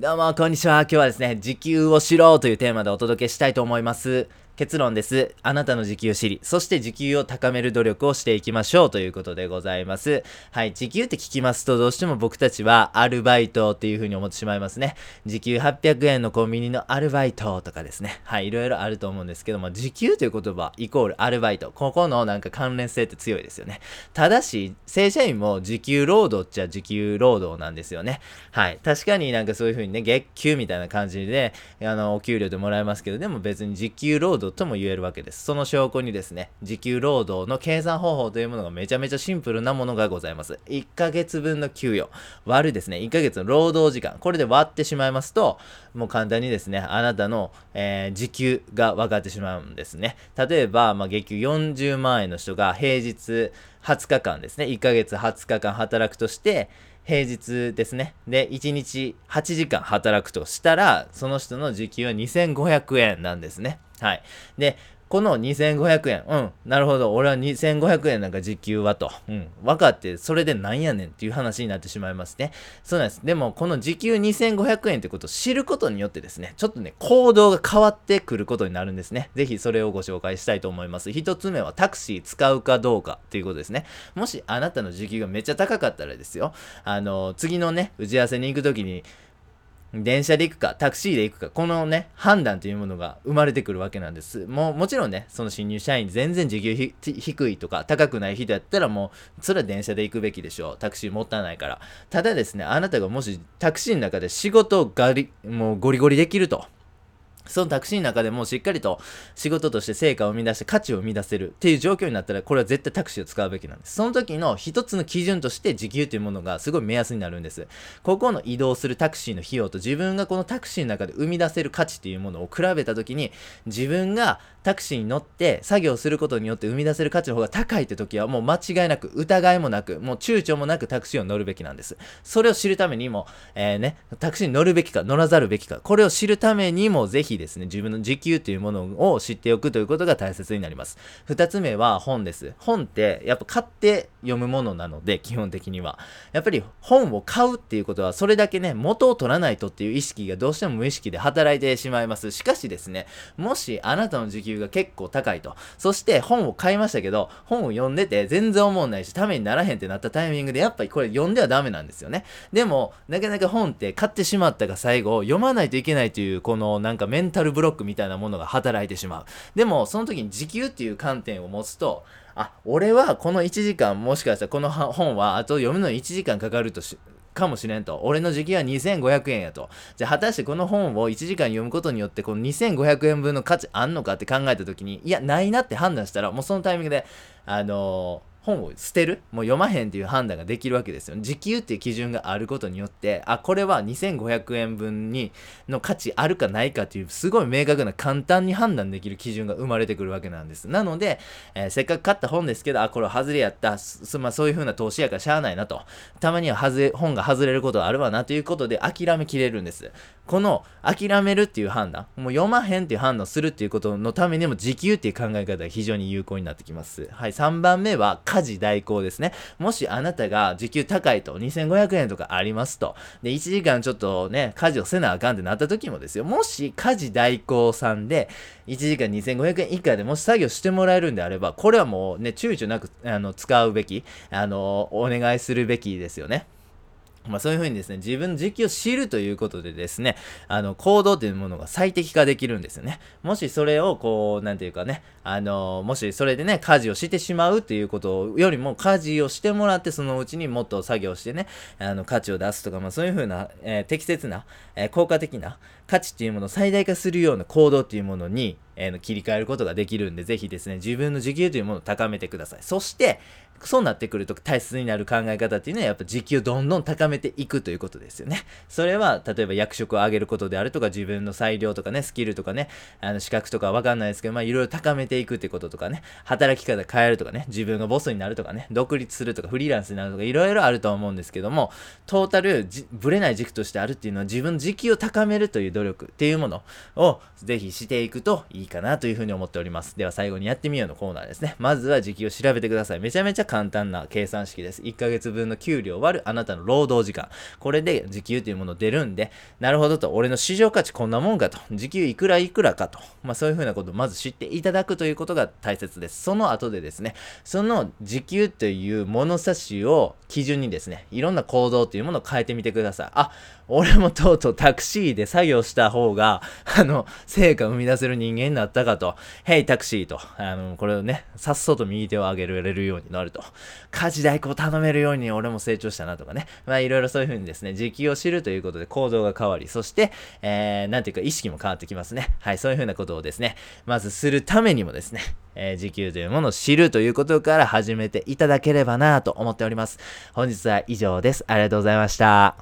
どうも、こんにちは。今日はですね、時給を知ろうというテーマでお届けしたいと思います。結論です。あなたの時給を知り、そして時給を高める努力をしていきましょうということでございます。はい、時給って聞きますとどうしても僕たちはアルバイトっていう風に思ってしまいますね。時給800円のコンビニのアルバイトとかですね。はい、いろいろあると思うんですけども、時給という言葉イコールアルバイト。ここのなんか関連性って強いですよね。ただし、正社員も時給労働っちゃ時給労働なんですよね。はい、確かになんかそういう風にね、月給みたいな感じで、あの、お給料でもらえますけど、でも別に時給労働とも言えるわけです。その証拠にですね、時給労働の計算方法というものがめちゃめちゃシンプルなものがございます。1ヶ月分の給与割るですね、1ヶ月の労働時間、これで割ってしまいますと、もう簡単にですね、あなたの、えー、時給が分かってしまうんですね。例えば、まあ、月給40万円の人が平日20日間ですね、1ヶ月20日間働くとして、平日ですね。で、1日8時間働くとしたら、その人の時給は2500円なんですね。はい。で、この2500円。うん。なるほど。俺は2500円なんか時給はと。うん。分かって、それでなんやねんっていう話になってしまいますね。そうなんです。でも、この時給2500円ってことを知ることによってですね、ちょっとね、行動が変わってくることになるんですね。ぜひそれをご紹介したいと思います。一つ目はタクシー使うかどうかっていうことですね。もしあなたの時給がめっちゃ高かったらですよ。あの、次のね、打ち合わせに行くときに、電車で行くか、タクシーで行くか、このね、判断というものが生まれてくるわけなんです。もう、もちろんね、その新入社員全然時給低いとか、高くない人やったらもう、それは電車で行くべきでしょう。タクシーもったいないから。ただですね、あなたがもしタクシーの中で仕事をガリ、もうゴリゴリできると。そのタクシーの中でもしっかりと仕事として成果を生み出して価値を生み出せるっていう状況になったらこれは絶対タクシーを使うべきなんです。その時の一つの基準として時給というものがすごい目安になるんです。ここの移動するタクシーの費用と自分がこのタクシーの中で生み出せる価値っていうものを比べた時に自分がタクシーに乗って作業することによって生み出せる価値の方が高いって時はもう間違いなく疑いもなくもう躊躇もなくタクシーを乗るべきなんです。それを知るためにも、えー、ね、タクシーに乗るべきか乗らざるべきかこれを知るためにもぜひですね自分の時給というものを知っておくということが大切になります。二つ目は本です。本ってやっぱ買って読むものなので、基本的には。やっぱり本を買うっていうことは、それだけね、元を取らないとっていう意識がどうしても無意識で働いてしまいます。しかしですね、もしあなたの時給が結構高いと、そして本を買いましたけど、本を読んでて全然思んないし、ためにならへんってなったタイミングで、やっぱりこれ読んではダメなんですよね。でも、なかなか本って買ってしまったが最後、読まないといけないという、このなんかメンタルブロックみたいなものが働いてしまう。でも、その時に時給っていう観点を持つと、あ、俺はこの1時間、もしかしたらこの本はあと読むのに1時間かかるとし、かもしれんと。俺の時給は2500円やと。じゃあ果たしてこの本を1時間読むことによってこの2500円分の価値あんのかって考えた時に、いや、ないなって判断したら、もうそのタイミングで、あのー本を捨てる？もう読まへんっていう判断ができるわけですよ。時給っていう基準があることによって、あ、これは2500円分にの価値あるかないかっていうすごい明確な簡単に判断できる基準が生まれてくるわけなんです。なので、えー、せっかく買った本ですけど、あ、これは外れやった。すまあ、そういう風な投資やからしゃあないなと。たまには外れ、本が外れることはあるわなということで諦めきれるんです。この諦めるっていう判断、もう読まへんっていう判断をするっていうことのためにも時給っていう考え方が非常に有効になってきます。はい、3番目は家事代行ですね。もしあなたが時給高いと、2500円とかありますと。で、1時間ちょっとね、家事をせなあかんってなった時もですよ。もし家事代行さんで、1時間2500円以下でもし作業してもらえるんであれば、これはもうね、躊躇なく、あの、使うべき、あの、お願いするべきですよね。まあそういうふうにですね、自分の時期を知るということでですね、あの、行動というものが最適化できるんですよね。もしそれをこう、なんていうかね、あの、もしそれでね、家事をしてしまうっていうことよりも、家事をしてもらって、そのうちにもっと作業してね、あの、価値を出すとか、まあそういうふうな、えー、適切な、えー、効果的な価値っていうものを最大化するような行動っていうものに、えー、切り替えることができるんで、ぜひですね、自分の時給というものを高めてください。そして、そうなってくると大切になる考え方っていうのはやっぱ時給をどんどん高めていくということですよね。それは例えば役職を上げることであるとか自分の裁量とかね、スキルとかね、あの資格とかわかんないですけど、まあいろいろ高めていくってこととかね、働き方変えるとかね、自分がボスになるとかね、独立するとかフリーランスになるとかいろいろあると思うんですけども、トータルぶれない軸としてあるっていうのは自分の時給を高めるという努力っていうものをぜひしていくといいかなというふうに思っております。では最後にやってみようのコーナーですね。まずは時給を調べてください。めちゃめちゃ簡単な計算式です。1ヶ月分の給料割るあなたの労働時間。これで時給というもの出るんで、なるほどと、俺の市場価値こんなもんかと、時給いくらいくらかと、まあそういうふうなことをまず知っていただくということが大切です。その後でですね、その時給という物差しを基準にですね、いろんな行動というものを変えてみてください。あ、俺もとうとうタクシーで作業した方が、あの、成果を生み出せる人間になったかと、ヘイタクシーと、あの、これをね、さっそうと右手を上げられるようになるとと、家事代行頼めるように俺も成長したなとかね、まあいろいろそういう風にですね、時給を知るということで行動が変わり、そして、えー、なんていうか意識も変わってきますね。はい、そういう風なことをですね、まずするためにもですね、えー、時給というものを知るということから始めていただければなと思っております。本日は以上です。ありがとうございました。